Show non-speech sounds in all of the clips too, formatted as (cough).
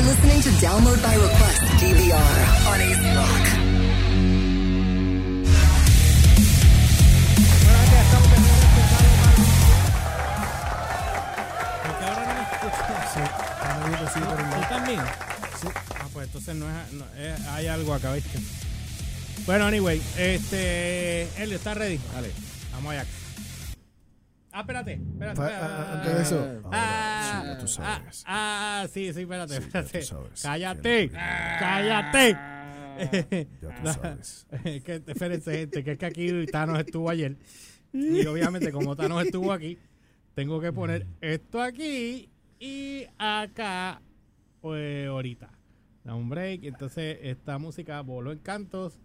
You're listening to Download by Request DVR on AC Rock. Bueno, ya estamos de regreso, Porque ahora no me escuchas. Sí, está moviendo así por un ¿Tú lado. también? Sí. Ah, pues entonces no es, no, es- hay algo acá, ¿viste? Bueno, anyway, este. Elio, ¿estás ready? Dale, vamos allá. Ah, espérate, espérate. Pa- espérate. a- antes de eso. Ah, Ya tú sabes. Ah, ah, sí, sí, espérate, Sí, espérate. Cállate, cállate. Ya (laughs) tú sabes. Que, espérense, gente, que es que aquí Thanos estuvo ayer. Y obviamente, como Thanos estuvo aquí, tengo que poner esto aquí y acá, pues ahorita. Da un break. Entonces, esta música voló en cantos.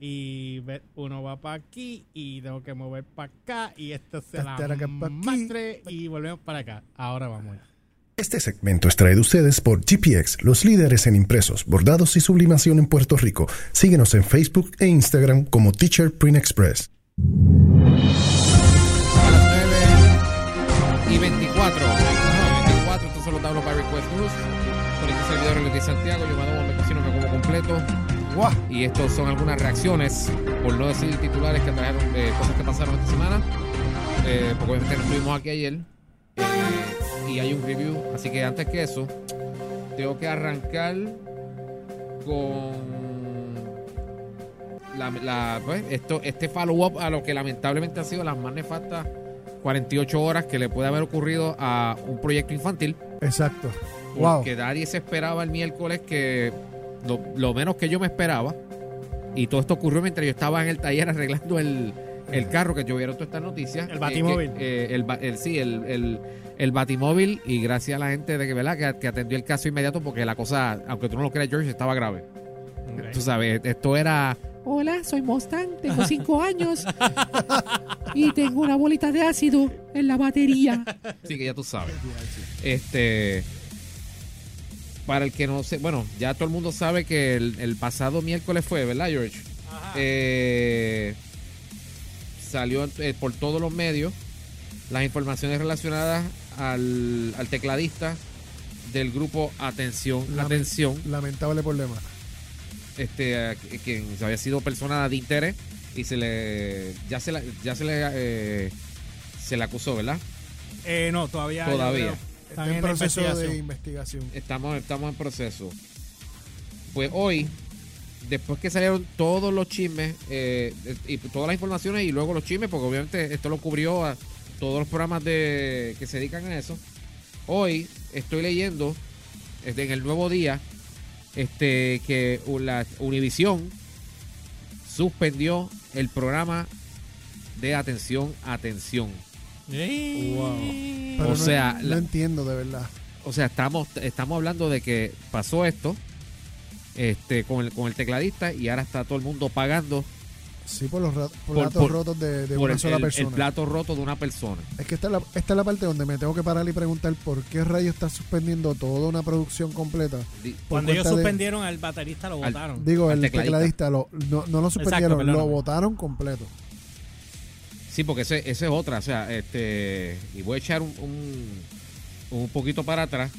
Y uno va para aquí y tengo que mover para acá. Y esto se la pa' aquí. mastre y volvemos para acá. Ahora vamos. Este segmento es traído a ustedes por GPX, los líderes en impresos, bordados y sublimación en Puerto Rico. Síguenos en Facebook e Instagram como Teacher Print Express. A las 9 y 24. 9 y 24, estos son los Download by Request News. Con este servidor Luis de Santiago, yo me me cocino, como completo. ¡Guau! Y estos son algunas reacciones, por no decir titulares que trajeron eh, cosas que pasaron esta semana. Eh, porque obviamente no estuvimos aquí ayer. Eh, y hay un review. Así que antes que eso, tengo que arrancar con la, la- pues, esto, este follow-up a lo que lamentablemente han sido las más nefastas 48 horas que le puede haber ocurrido a un proyecto infantil. Exacto. ¡Wow! Porque nadie se esperaba el miércoles que lo, lo menos que yo me esperaba. Y todo esto ocurrió mientras yo estaba en el taller arreglando el, el carro, que yo vieron todas estas noticias. El batimóvil. Eh, que, eh, el, sí, el, el, el batimóvil. Y gracias a la gente de que, ¿verdad? Que, que atendió el caso inmediato porque la cosa, aunque tú no lo creas, George, estaba grave. Tú sabes, esto era... Hola, soy Mustang, tengo (laughs) cinco años y tengo una bolita de ácido en la batería. (laughs) Así que ya tú sabes. Este... Para el que no sé, bueno, ya todo el mundo sabe que el, el pasado miércoles fue, ¿verdad, George? Eh, salió eh, por todos los medios las informaciones relacionadas al, al tecladista del grupo Atención, Lame- Atención, Lamentable problema. este, a- quien había sido persona de interés y se le, ya se, la- ya se le, eh, se le acusó, ¿verdad? Eh, no, todavía. Todavía. Está en en proceso de investigación. investigación. Estamos, estamos en proceso. Pues hoy, después que salieron todos los chismes eh, y todas las informaciones y luego los chismes, porque obviamente esto lo cubrió a todos los programas de que se dedican a eso. Hoy estoy leyendo este, en el nuevo día este que la Univisión suspendió el programa de atención, atención. Pero O no, sea, no la- entiendo de verdad. O sea, estamos, estamos hablando de que pasó esto este, con, el, con el tecladista y ahora está todo el mundo pagando Sí, por los ra- por Por- platos por- rotos de, de por una el, sola el- el persona. plato roto de una persona. Es que esta es, la, esta es la parte donde me tengo que parar y preguntar por qué rayos está suspendiendo toda una producción completa. Cuando ellos de- suspendieron al baterista, lo votaron. Digo, Al el tecladista. tecladista, lo, no, no lo suspendieron, lo votaron completo. Sí, porque ese, ese es otra. O sea, este. Y voy a echar un, un, un poquito para atrás.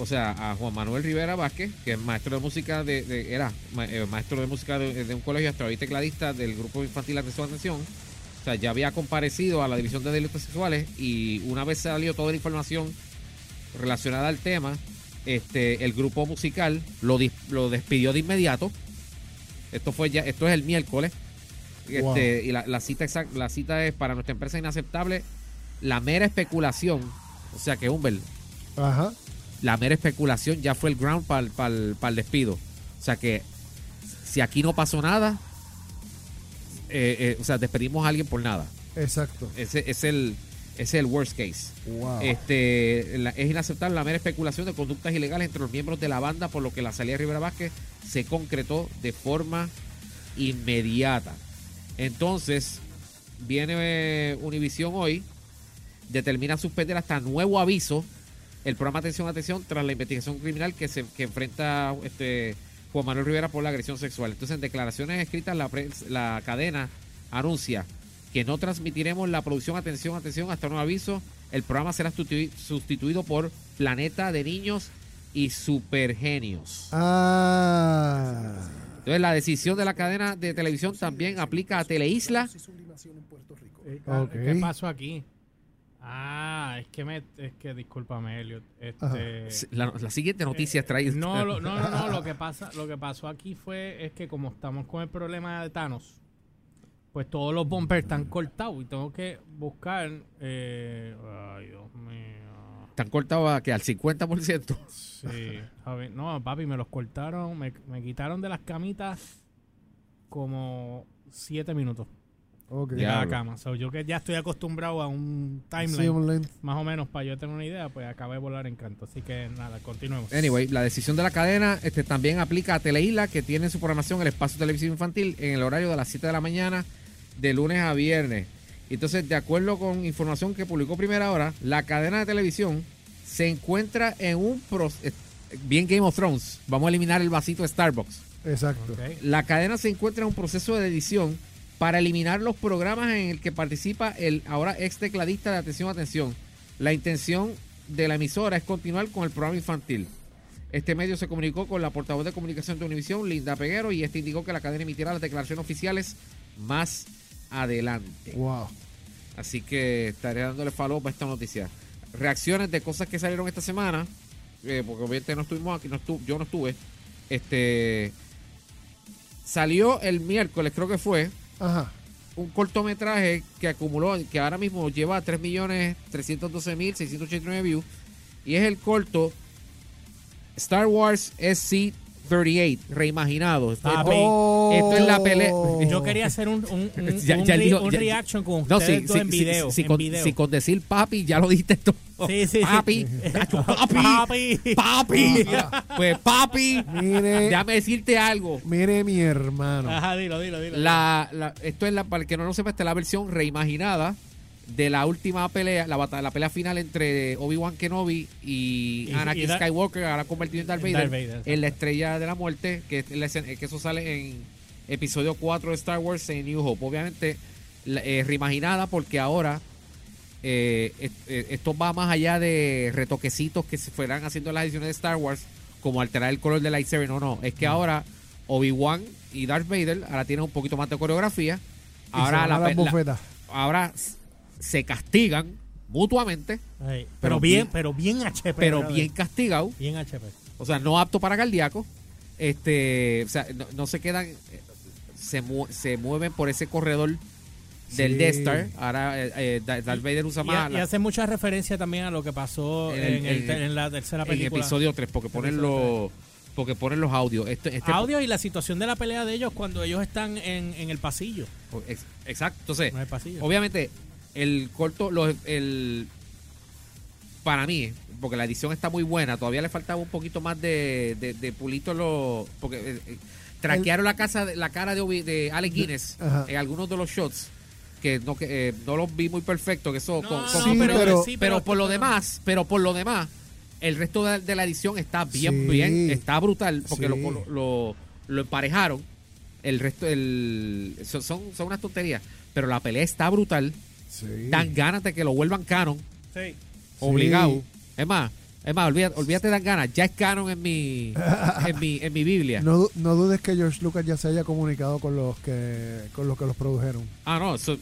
O sea, a Juan Manuel Rivera Vázquez, que es maestro de música de. de- era ma- eh, maestro de música de, de un colegio hasta hoy tecladista del grupo infantil Atención Atención. O sea, ya había comparecido a la división de delitos sexuales y una vez salió toda la información relacionada al tema, este, el grupo musical lo, dis- lo despidió de inmediato. Esto fue ya, esto es el miércoles. Wow. Este, y la, la cita exact- la cita es para nuestra empresa inaceptable la mera especulación. O sea que Humber, Ajá. La mera especulación ya fue el ground para el despido. O sea que si aquí no pasó nada, eh, eh, o sea, despedimos a alguien por nada. Exacto. Ese es el, ese es el worst case. Wow. Este, la- es inaceptable la mera especulación de conductas ilegales entre los miembros de la banda, por lo que la salida de Rivera Vázquez se concretó de forma inmediata. Entonces, viene eh, Univisión hoy, determina suspender hasta nuevo aviso el programa Atención Atención tras la investigación criminal que se que enfrenta este Juan Manuel Rivera por la agresión sexual. Entonces, en declaraciones escritas, la, prensa- la cadena anuncia que no transmitiremos la producción Atención Atención hasta nuevo aviso. El programa será sustitu- sustituido por Planeta de Niños y supergenios. Ah. Entonces la decisión de la cadena de televisión también aplica a Teleisla. ¿Qué pasó aquí? Ah, es que me, es que discúlpame, Elliot. Este, La, la siguiente noticia trae. no, lo- no, no, no, lo que pasa, lo que pasó aquí fue es que como estamos con el problema de Thanos, pues todos los bumpers están cortados y tengo que buscar. Eh, ay, Dios mío. Están cortados a que al 50%. Sí, a ver, no, papi, me los cortaron, me, me quitaron de las camitas como siete minutos Ok. de Ya. cada Diablo. cama. So, yo que ya estoy acostumbrado a un timeline Sí, más o menos para yo tener una idea, pues acabé de volar en canto. Así que nada, continuemos. Anyway, la decisión de la cadena este, también aplica a Teleisla, que tiene en su programación el espacio televisivo infantil en el horario de las 7 de la mañana, de lunes a viernes. Entonces, de acuerdo con información que publicó Primera Hora, la cadena de televisión se encuentra en un... pro- eh, bien Game of Thrones. Vamos a eliminar el vasito de Starbucks. Exacto. La cadena se encuentra en un proceso de edición para eliminar los programas en el que participa el ahora ex tecladista de Atención Atención. La intención de la emisora es continuar con el programa infantil. Este medio se comunicó con la portavoz de comunicación de Univisión, Linda Peguero, y este indicó que la cadena emitirá las declaraciones oficiales más adelante. Wow. Así que estaré dándole follow a esta noticia. Reacciones de cosas que salieron esta semana, eh, porque obviamente no estuvimos aquí, no estu- yo no estuve. Este salió el miércoles, creo que fue, Ajá. un cortometraje que acumuló, que ahora mismo lleva 3.312.689 views, y es el corto Star Wars SC-38, reimaginado. Esto, es la pelea. Yo quería hacer un, un, (laughs) un, Ya- un ya re- dijo- un ya- reaction con No, ustedes sí, dos sí, en sí, video. sí, en con, video. sí, con decir papi, ya lo dijiste todo. Sí, sí, sí. papi, tacho, (laughs) papi, Papi. papi. Pues papi, Mire, déjame decirte algo. mire mi hermano. Ajá, dilo, dilo, dilo. La, la- esto es la, para el que no lo sepa, esta es la versión reimaginada de la última pelea, la, bata- la pelea final entre Obi-Wan Kenobi y, Y- Anakin y Skywalker, ahora convertido en Darth Vader, Darth Vader, en la estrella de la muerte, que, es la escena- que eso sale en episodio 4 de Star Wars en New Hope. Obviamente, eh, reimaginada porque ahora eh, eh, esto va más allá de retoquecitos que se fueran haciendo en las ediciones de Star Wars, como alterar el color del lightsaber. No, no, es que ahora Obi-Wan y Darth Vader ahora tienen un poquito más de coreografía. Y Ahora la, la- ahora se castigan mutuamente, Ay, pero pero bien, bien- pero bien HP. pero bien castigados. Bien HP. O sea, no apto para cardíaco. Este, o sea, no, no se quedan, eh, se, mu- se mueven por ese corredor del Sí. Death Star. Ahora eh, eh, Da- Darth Vader usa más y hace mucha referencia también a lo que pasó En en, el- en- en la tercera en película. episodio 3, porque ponen los porque ponen los audios. Este, este- Audio y la situación de la pelea de ellos cuando ellos están en, en el pasillo. ex- exacto. Entonces, No en pasillo. obviamente, el corto, los, el para mí, porque la edición está muy buena, todavía le faltaba un poquito más de, de, de pulito los porque eh, eh, traquearon la casa de- la cara de, de Alex Guinness en algunos de los shots que no que eh, no los vi muy perfectos que eso No, con- no, con- Sí, pero, pero- sí, pero por lo demás pero por lo demás el resto de, de la edición está bien Sí. bien está brutal porque Sí. lo, lo, lo emparejaron el resto el son, son son unas tonterías pero la pelea está brutal Sí. dan ganas de que lo vuelvan canon Sí. obligado es más es más olvídate, olvídate dan ganas ya es canon en mi (laughs) en mi en mi biblia No, no dudes que George Lucas ya se haya comunicado con los que con los que los produjeron. ah no eso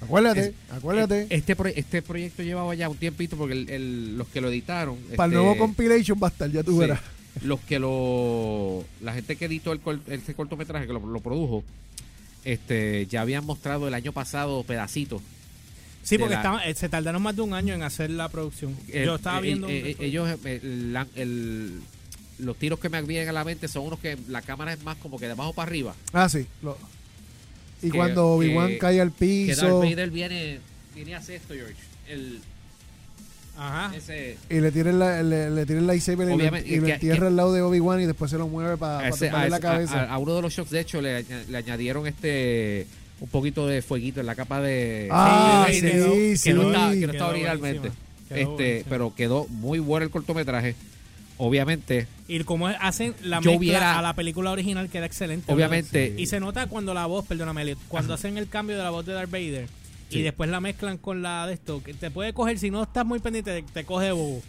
Acuérdate, Es- acuérdate. Este, pro- este proyecto llevaba ya un tiempito porque el- el- los que lo editaron. Para el este, nuevo compilation va a estar, ya tú sí, verás. Los que lo. La gente que editó el, este cortometraje, que lo, lo produjo, este ya habían mostrado el año pasado pedacitos. Sí, porque la- eh, se tardaron más de un año en hacer la producción. Eh, Yo estaba eh, viendo. ellos. el- el- los tiros que me vienen a la mente son unos que la cámara es más como que de abajo para arriba. Ah, sí. lo- y Que- cuando Obi-Wan cae al Que Darth piso Vader viene, viene a hacer esto, George. El, Ajá. ese, y le tiene la, le, le tira el lightsaber y lo- y lo entierra al lado de Obi-Wan y después se lo mueve para a, ese- tumbarle a la cabeza. a- a uno de los shots, de hecho, le, le añadieron este un poquito de fueguito en la capa de. Ah, sí, que sí. no estaba, que no estaba originalmente. Este, pero quedó muy bueno el cortometraje. Obviamente, Y como hacen la Yo mezcla hubiera- a la película original, que era excelente. Obviamente-. Y se nota cuando la voz, perdóname, cuando hacen el cambio de la voz de Darth Vader Sí. y después la mezclan con la de esto, que te puede coger, si no estás muy pendiente, te, te coge bobo.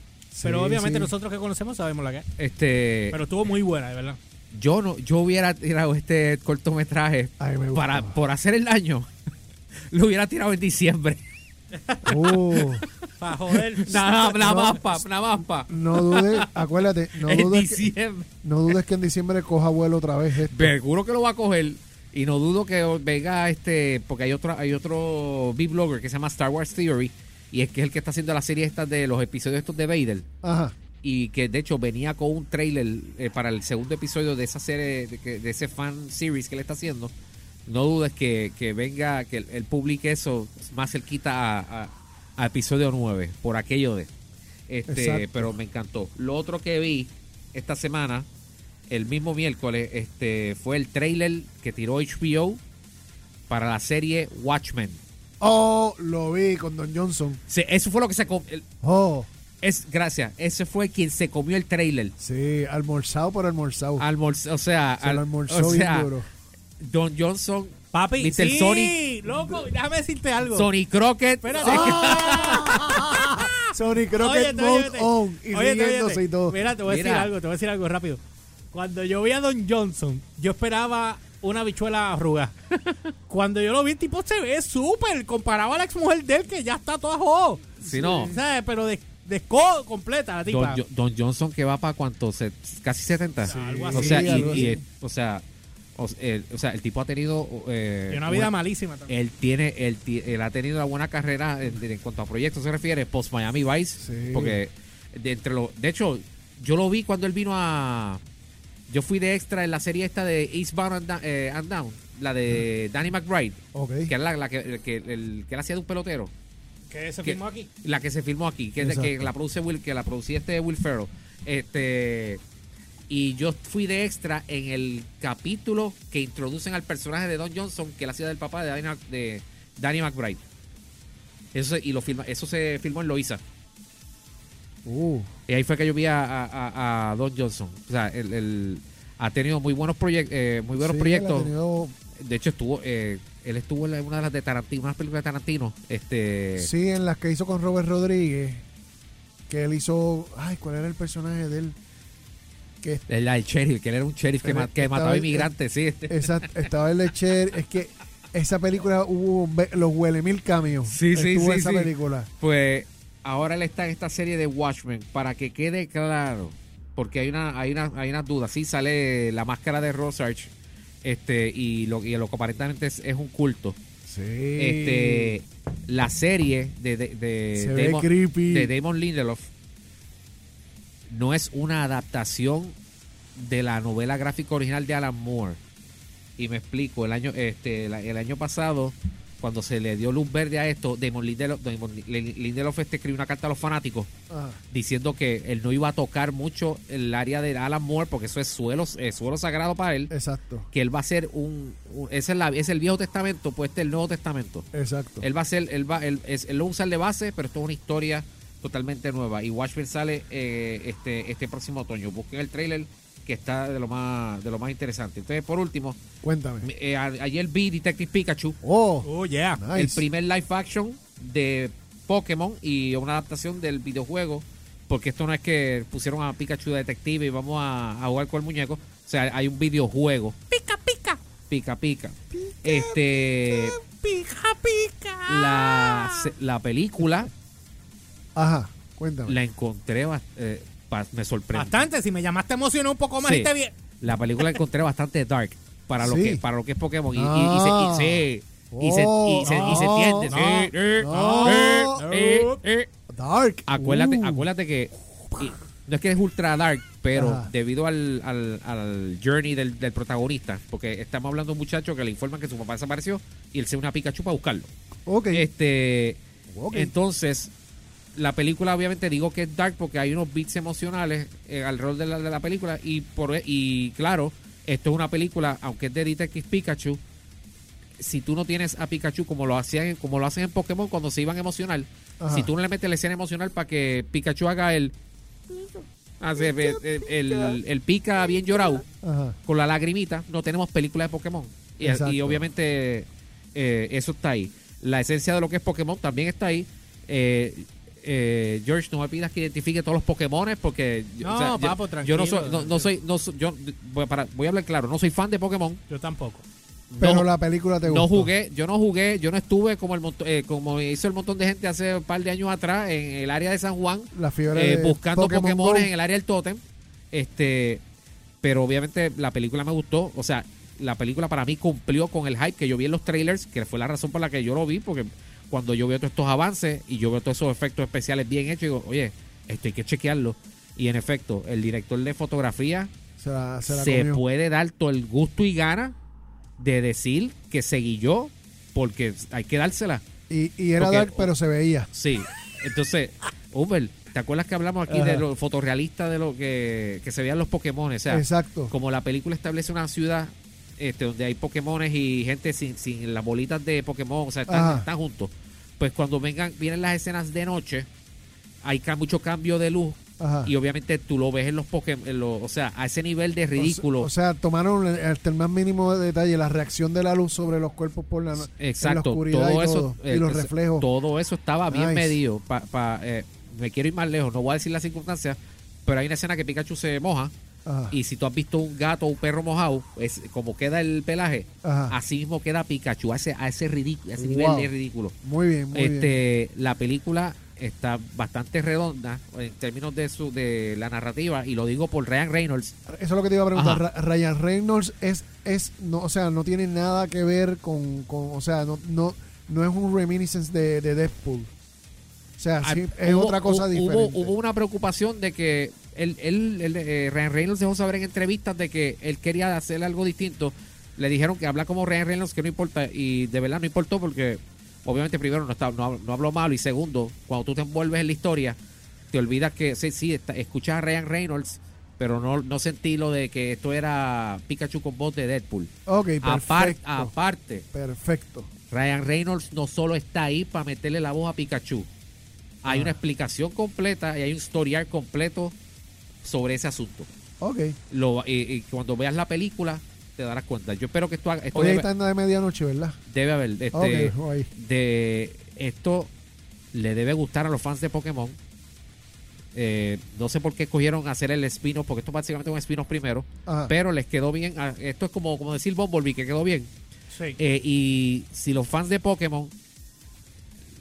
Pero Sí, obviamente sí. nosotros que conocemos sabemos la que es. Este, Pero estuvo muy buena, de verdad. Yo no, yo hubiera tirado este cortometraje para, por hacer el daño. (laughs) Lo hubiera tirado en diciembre. Uh, (laughs) Para joder. Nada, nada No. más pa, nada más pa. no dudes, acuérdate, no (laughs) en dudes, que, diciembre. no dudes que en diciembre coja vuelo otra vez esto. Seguro que lo va a coger. Y no dudo que venga este. Porque hay otro, hay otro big blogger que se llama Star Wars Theory. Y es que es el que está haciendo la serie esta de los episodios estos de Vader. Ajá. Y que de hecho venía con un trailer eh, para el segundo episodio de esa serie, de, ese fan series que le está haciendo. No dudes que, que venga, que él, él publique eso más cerquita a, a- a episodio 9, por aquello de. Este, Exacto. pero me encantó. Lo otro que vi esta semana, el mismo miércoles, este, fue el trailer que tiró HBO para la serie Watchmen. Oh, lo vi con Don Johnson. Se- eso fue lo que se el- Oh, es gracias, ese fue quien se comió el trailer. sí, almorzado por almorzado. Almorz- o sea, Se al- almorzó o sea, duro. Don Johnson, Papi, Mr. sí, Sonic. loco, déjame decirte algo. Sonny Crockett. Espérate. (laughs) Sony mode óyete. on y Óyete, riéndose y todo. Mira, te voy a decir algo, te voy a decir algo rápido. Cuando yo vi a Don Johnson, yo esperaba una bichuela arrugada. Cuando yo lo vi, el tipo se ve súper comparado a la ex mujer de él que ya está toda jo. Si no. ¿Sabes? Pero de, de co- completa la tipa. Don Johnson que va para cuánto, Se- casi 70. algo o así, sea, y- algo y, así. o sea, o, el, o sea, el tipo ha tenido eh, y una vida una- malísima también. él tiene él, él ha tenido una buena carrera en, en cuanto a proyectos se refiere post Miami Vice Sí. porque de entre los de hecho yo lo vi cuando él vino a yo fui de extra en la serie esta de Eastbound and, Da- eh, and Down la de Danny McBride que era la, la que, el que, el, que él hacía de un pelotero que se que- filmó aquí. la que se filmó aquí que, es de- que la produce Will que la producía este Will Ferrell. Este y yo fui de extra en el capítulo que introducen al personaje de Don Johnson que él hacía del papá de Danny, de Danny McBride. Eso se- y lo filma, eso se filmó en Loiza. Uh, y ahí fue que yo vi a, a- a- a Don Johnson. O sea el, el- ha tenido muy buenos proyectos muy buenos sí, él ha proyectos. tenido- de hecho estuvo eh, él estuvo en una de las de Tarantino unas películas de Tarantino este sí, en las que hizo con Robert Rodríguez. Que él hizo. Ay, ¿cuál era el personaje de él? Que El, el sheriff, que él era un sheriff que, ma- mataba inmigrantes, sí. este. esa, estaba el lecher. Es que esa película hubo los huele mil cambios. Sí, sí, sí, esa sí. película. Pues ahora él está en esta serie de Watchmen, para que quede claro, porque hay una, hay una, hay unas dudas. Sí sale la máscara de Rosarch, este, y lo, y lo que aparentemente es, es un culto. Sí. Este, la serie de, de, de Se ve Damon, creepy. de Damon Lindelof no es una adaptación de la novela gráfica original de Alan Moore. Y me explico, el año, este, el año pasado, cuando se le dio luz verde a esto, Damon Lindelof, Damon Lindelof este, escribió una carta a los fanáticos Ajá. diciendo que él no iba a tocar mucho el área de Alan Moore porque eso es suelo, suelo sagrado para él. Exacto. Que él va a ser un, un- ese es, la, es el Viejo Testamento, pues este es el Nuevo Testamento. Exacto. Él va a ser, él va, él, es, él lo usa de base, pero esto es una historia totalmente nueva. Y Watchmen sale eh, este, este próximo otoño. Busquen el trailer que está de lo más, de lo más interesante. Entonces, por último, Cuéntame. eh, a- ayer vi Detective Pikachu, Oh, Oh, yeah. nice. el primer live action de Pokémon y una adaptación del videojuego. Porque esto no es que pusieron a Pikachu de detective y vamos a, a jugar con el muñeco. O sea, hay un videojuego. Pica, pica. Pica, pica. Este, Pica, pica. la, la película Ajá. Cuéntame. la encontré, bas- eh, me sorprendió. Bastante, si me llamaste emocionó un poco más Sí. y te bien. La película la encontré bastante dark para lo Sí. que para lo que es Pokémon y, y- y Ah. se, y, se, y, se, y, se, y se Oh, entiende. no, sí, eh, no, eh, eh, no. eh. Dark. Acuérdate, Uh. acuérdate que y- no es que es ultra dark, pero Ajá. debido al, al, al journey del, del protagonista, porque estamos hablando de un muchacho que le informan que su papá desapareció y él se une a Pikachu para buscarlo. Ok. Este, ok. entonces, la película obviamente digo que es dark porque hay unos beats emocionales eh, alrededor de la, de la película y por y claro, esto es una película, aunque es de Detective Pikachu, si tú no tienes a Pikachu como lo hacían como lo hacen en Pokémon cuando se iban emocional, Ajá. si tú no le metes la escena emocional para que Pikachu haga el hace el, el- el- pica bien llorado Ajá. con la lagrimita, no tenemos película de Pokémon. Y obviamente eh, eso está ahí. La esencia de lo que es Pokémon también está ahí. Eh, eh, George, no me pidas que identifique todos los Pokémon porque No, o sea, yo- papo, yo, no tranquilo. soy, no, no soy, no soy- yo voy a, para- voy a hablar claro, no soy fan de Pokémon. Yo tampoco. Pero no, la película te gustó. no jugué, yo no jugué, yo no estuve como el monto- eh, como hizo el montón de gente hace un par de años atrás en el área de San Juan, La fiebre eh, buscando Pokémon en el área del Totem. Este, pero obviamente la película me gustó, o sea, la película para mí cumplió con el hype que yo vi en los trailers, que fue la razón por la que yo lo vi, porque cuando yo veo todos estos avances y yo veo todos esos efectos especiales bien hechos, digo, oye, esto hay que chequearlo. Y en efecto, el director de fotografía Se la, se la se comió. puede dar todo el gusto y gana de decir que seguí yo, porque hay que dársela. Y, y era Porque- dark, pero se veía. Sí. Entonces, (laughs) Uber, ¿te acuerdas que hablamos aquí Ajá. de lo fotorrealista de lo que, que se veían los Pokémon? O sea, Exacto. como la película establece una ciudad este, donde hay Pokémones y gente sin, sin las bolitas de Pokémon, o sea, están, están juntos. Pues cuando vengan, vienen las escenas de noche, hay mucho cambio de luz Ajá. y obviamente tú lo ves en los Pokémon, en los- o sea, a ese nivel de ridículo. O sea, tomaron hasta el más mínimo detalle, la reacción de la luz sobre los cuerpos por la, no- en la Exacto, oscuridad todo y, eso, todo, eh, y los eso- reflejos. todo eso estaba bien Nice. medido. Pa, pa- eh, me quiero ir más lejos, no voy a decir las circunstancias, pero hay una escena que Pikachu se moja Ajá. y si tú has visto un gato o un perro mojado, es como queda el pelaje, Ajá. así mismo queda Pikachu, a ese, a ese, ridículo, a ese Wow. nivel de ridículo. Muy bien, muy bien. este, La película está bastante redonda en términos de su de la narrativa y lo digo por Ryan Reynolds. Eso es lo que te iba a preguntar. Ajá. Ryan Reynolds es, es no, o sea, no tiene nada que ver con, con o sea, no, no, no es un reminiscence de, de Deadpool. O sea, sí, Ah, es hubo- otra cosa hubo, diferente. Hubo una preocupación de que él, él, él, eh, Ryan Reynolds dejó saber en entrevistas de que él quería hacer algo distinto. Le dijeron que habla como Ryan Reynolds, que no importa. Y de verdad no importó porque, obviamente, primero no, está, no, no habló malo. Y segundo, cuando tú te envuelves en la historia, te olvidas que sí, sí, está- escuchas a Ryan Reynolds, pero no, no sentí lo de que esto era Pikachu con voz de Deadpool. ok, perfecto. aparte, perfecto. Ryan Reynolds no solo está ahí para meterle la voz a Pikachu. Hay Ah. una explicación completa y hay un historial completo sobre ese asunto. Ok. Lo, y, y cuando veas la película te darás cuenta. Yo espero que esto, haga- esto Hoy debe, está en la de medianoche, ¿verdad? debe haber este, ok, ahí. de esto le debe gustar a los fans de Pokémon. Eh, no sé por qué escogieron hacer el spin-off, porque esto básicamente es un spin-off primero, Ajá. pero les quedó bien. ah, Esto es como, como decir Bumblebee, que quedó bien. Sí. Eh, y si los fans de Pokémon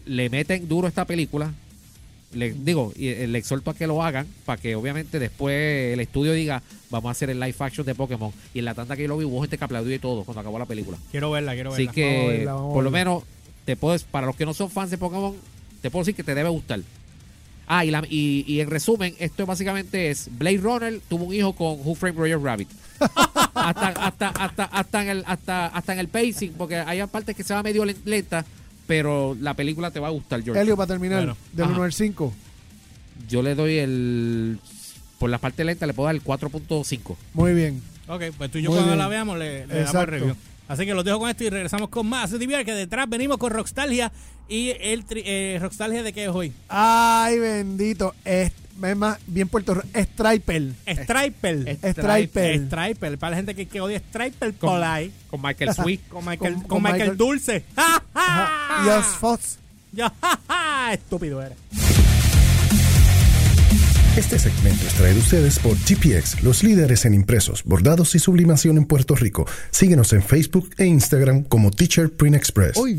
le meten duro a esta película, le digo, y, eh, le exhorto a que lo hagan para que obviamente después el estudio diga, vamos a hacer el live action de Pokémon. Y en la tanda que yo lo vi hubo gente que aplaudió y todo cuando acabó la película. Quiero verla, quiero Así verla. que, Vamos a verla, vamos a por lo menos, te puedes, para los que no son fans de Pokémon, te puedo decir que te debe gustar. Ah, y, la- y, y en resumen, esto básicamente es Blade Runner tuvo un hijo con Who Framed Roger Rabbit. (laughs) hasta, hasta, hasta, hasta, en el, hasta, hasta en el pacing, porque hay partes que se va medio len- lenta, pero la película te va a gustar, George. Helio, para terminar, Bueno, del ajá. 1 al 5. Yo le doy el. Por la parte lenta le puedo dar el 4.5. Muy bien. Ok, pues tú y yo Muy cuando bien. la veamos le, le damos el Exacto. review. Así que los dejo con esto y regresamos con más. DVR, que detrás venimos con Rockstalgia. ¿Y el tri- eh, Rockstalgia de qué es hoy? Ay, bendito. Es, es más, bien Puerto Rico. Striper. Striper. Striper. Striper. Para la gente que, que odia Striper, ahí. Con Michael Sweet. (laughs) Con Michael, Con- con con Michael, Michael- Dulce. (laughs) ¡Ja, ja! Ajá. Yes, Fox. Ya, ja, ja, Estúpido eres. Este segmento es traído a ustedes por GPX, los líderes en impresos, bordados y sublimación en Puerto Rico. Síguenos en Facebook e Instagram como Teacher Print Express. Hoy